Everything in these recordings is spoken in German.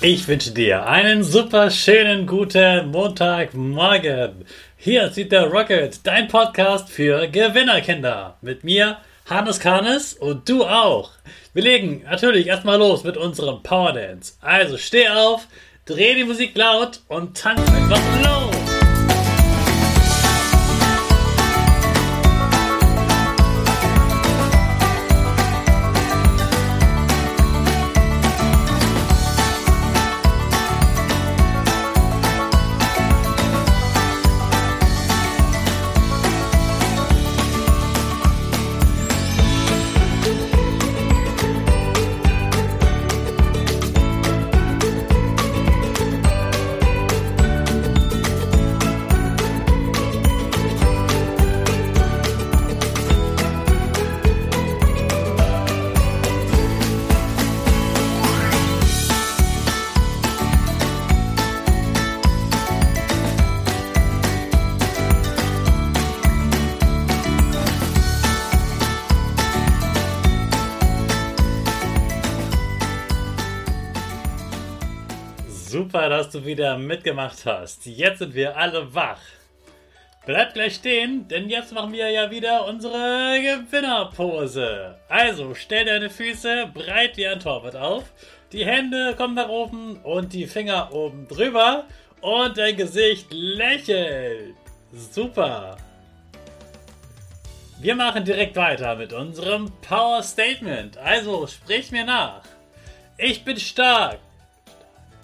Ich wünsche dir einen super schönen guten Montagmorgen. Hier sieht der Rocket, dein Podcast für Gewinnerkinder. Mit mir, Hannes Karnes und du auch. Wir legen natürlich erstmal los mit unserem Power Dance. Also steh auf, dreh die Musik laut und tanz einfach los. Super, dass du wieder mitgemacht hast. Jetzt sind wir alle wach. Bleib gleich stehen, denn jetzt machen wir ja wieder unsere Gewinnerpose. Also stell deine Füße breit wie ein Torwart auf, die Hände kommen nach oben und die Finger oben drüber und dein Gesicht lächelt. Super. Wir machen direkt weiter mit unserem Power Statement. Also sprich mir nach. Ich bin stark.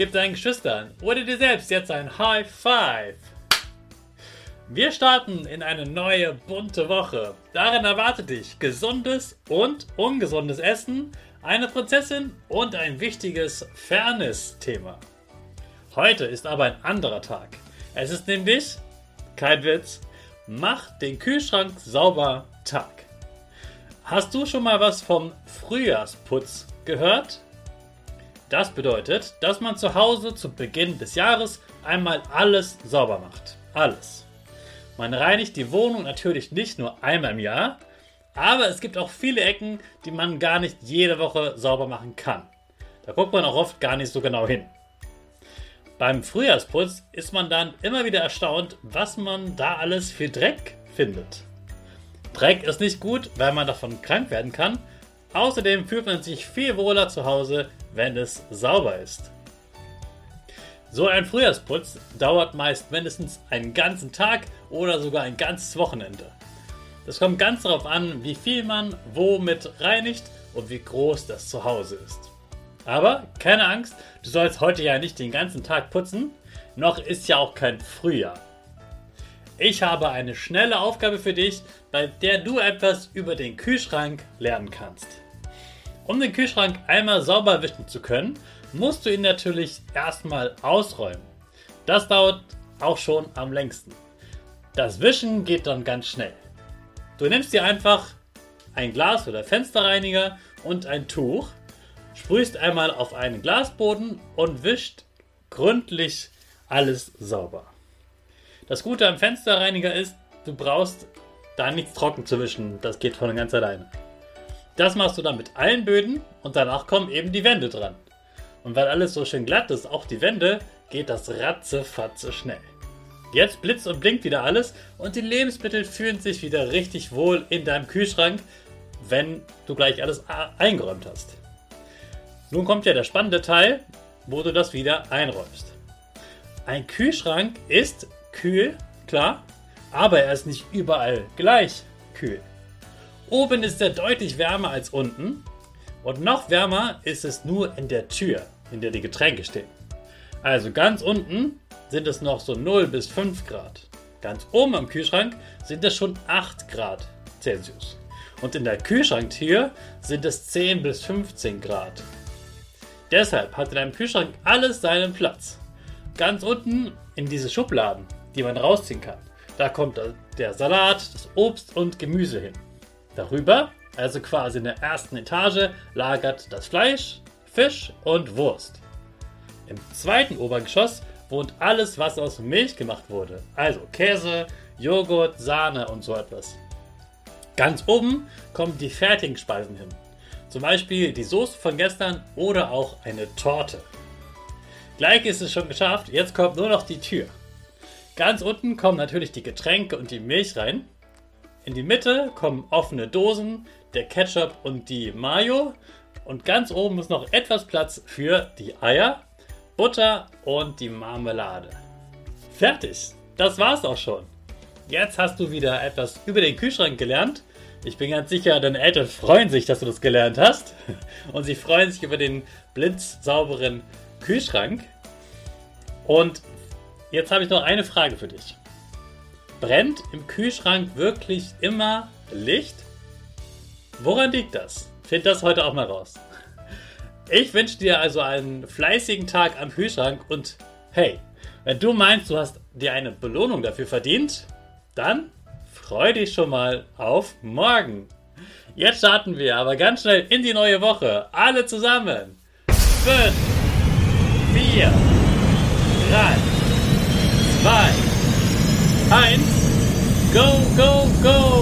Gib deinen Geschwistern oder dir selbst jetzt ein High Five. Wir starten in eine neue bunte Woche. Darin erwartet dich gesundes und ungesundes Essen, eine Prinzessin und ein wichtiges Fairness-Thema. Heute ist aber ein anderer Tag. Es ist nämlich, kein Witz, Mach den Kühlschrank sauber Tag. Hast du schon mal was vom Frühjahrsputz gehört? Das bedeutet, dass man zu Hause zu Beginn des Jahres einmal alles sauber macht. Alles. Man reinigt die Wohnung natürlich nicht nur einmal im Jahr, aber es gibt auch viele Ecken, die man gar nicht jede Woche sauber machen kann. Da guckt man auch oft gar nicht so genau hin. Beim Frühjahrsputz ist man dann immer wieder erstaunt, was man da alles für Dreck findet. Dreck ist nicht gut, weil man davon krank werden kann. Außerdem fühlt man sich viel wohler zu Hause, wenn es sauber ist. So ein Frühjahrsputz dauert meist mindestens einen ganzen Tag oder sogar ein ganzes Wochenende. Das kommt ganz darauf an, wie viel man womit reinigt und wie groß das Zuhause ist. Aber keine Angst, du sollst heute ja nicht den ganzen Tag putzen, noch ist ja auch kein Frühjahr. Ich habe eine schnelle Aufgabe für dich, bei der du etwas über den Kühlschrank lernen kannst. Um den Kühlschrank einmal sauber wischen zu können, musst du ihn natürlich erstmal ausräumen. Das dauert auch schon am längsten. Das Wischen geht dann ganz schnell. Du nimmst dir einfach ein Glas oder Fensterreiniger und ein Tuch, sprühst einmal auf einen Glasboden und wischt gründlich alles sauber. Das Gute am Fensterreiniger ist, du brauchst da nichts trocken zu wischen. Das geht von ganz alleine. Das machst du dann mit allen Böden und danach kommen eben die Wände dran. Und weil alles so schön glatt ist, auch die Wände, geht das ratzefatze schnell. Jetzt blitzt und blinkt wieder alles und die Lebensmittel fühlen sich wieder richtig wohl in deinem Kühlschrank, wenn du gleich alles eingeräumt hast. Nun kommt ja der spannende Teil, wo du das wieder einräumst. Ein Kühlschrank ist kühl, klar, aber er ist nicht überall gleich kühl. Oben ist er deutlich wärmer als unten und noch wärmer ist es nur in der Tür, in der die Getränke stehen. Also ganz unten sind es noch so 0 bis 5 Grad. Ganz oben am Kühlschrank sind es schon 8 Grad Celsius. Und in der Kühlschranktür sind es 10 bis 15 Grad. Deshalb hat in deinem Kühlschrank alles seinen Platz. ganz unten in diese Schubladen, die man rausziehen kann, da kommt der Salat, das Obst und Gemüse hin. Darüber, also quasi in der ersten Etage, lagert das Fleisch, Fisch und Wurst. Im zweiten Obergeschoss wohnt alles, was aus Milch gemacht wurde. Also Käse, Joghurt, Sahne und so etwas. Ganz oben kommen die fertigen Speisen hin. Zum Beispiel die Soße von gestern oder auch eine Torte. Gleich ist es schon geschafft, jetzt kommt nur noch die Tür. Ganz unten kommen natürlich die Getränke und die Milch rein. In die Mitte kommen offene Dosen, der Ketchup und die Mayo. Und ganz oben ist noch etwas Platz für die Eier, Butter und die Marmelade. Fertig. Das war's auch schon. Jetzt hast du wieder etwas über den Kühlschrank gelernt. Ich bin ganz sicher, deine Eltern freuen sich, dass du das gelernt hast. Und sie freuen sich über den blitzsauberen Kühlschrank. Und jetzt habe ich noch eine Frage für dich. Brennt im Kühlschrank wirklich immer Licht? Woran liegt das? Find das heute auch mal raus. Ich wünsche dir also einen fleißigen Tag am Kühlschrank und hey, wenn du meinst, du hast dir eine Belohnung dafür verdient, dann freu dich schon mal auf morgen. Jetzt starten wir aber ganz schnell in die neue Woche. Alle zusammen. 5, 4, 3, 2, 1. Go, go, go!